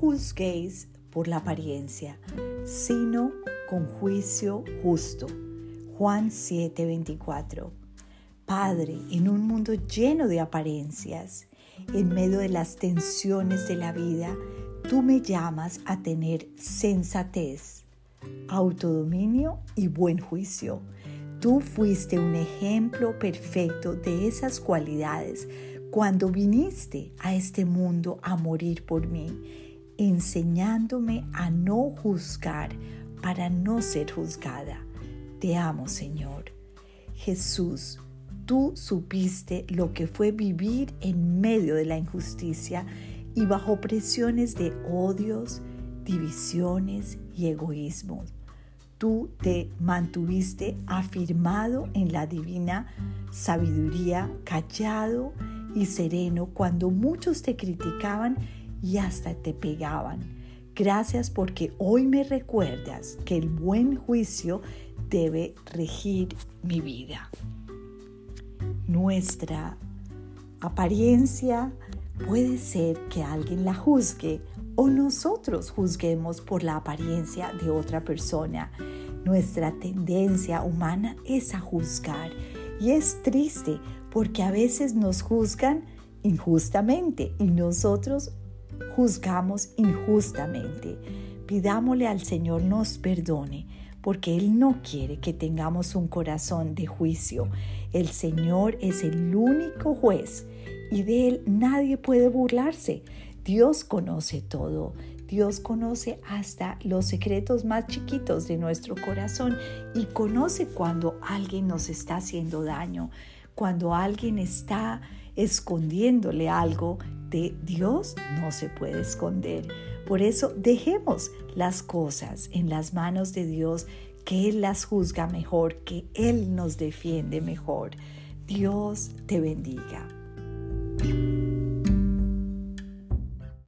juzguéis por la apariencia, sino con juicio justo. Juan 7:24. Padre, en un mundo lleno de apariencias, en medio de las tensiones de la vida, tú me llamas a tener sensatez, autodominio y buen juicio. Tú fuiste un ejemplo perfecto de esas cualidades cuando viniste a este mundo a morir por mí, enseñándome a no juzgar para no ser juzgada. Te amo, Señor. Jesús, tú supiste lo que fue vivir en medio de la injusticia y bajo presiones de odios, divisiones y egoísmos tú te mantuviste afirmado en la divina sabiduría, callado y sereno cuando muchos te criticaban y hasta te pegaban. Gracias porque hoy me recuerdas que el buen juicio debe regir mi vida. Nuestra apariencia puede ser que alguien la juzgue o nosotros juzguemos por la apariencia de otra persona. Nuestra tendencia humana es a juzgar y es triste porque a veces nos juzgan injustamente y nosotros juzgamos injustamente. Pidámosle al Señor nos perdone porque Él no quiere que tengamos un corazón de juicio. El Señor es el único juez y de Él nadie puede burlarse. Dios conoce todo. Dios conoce hasta los secretos más chiquitos de nuestro corazón y conoce cuando alguien nos está haciendo daño, cuando alguien está escondiéndole algo de Dios, no se puede esconder. Por eso dejemos las cosas en las manos de Dios, que Él las juzga mejor, que Él nos defiende mejor. Dios te bendiga.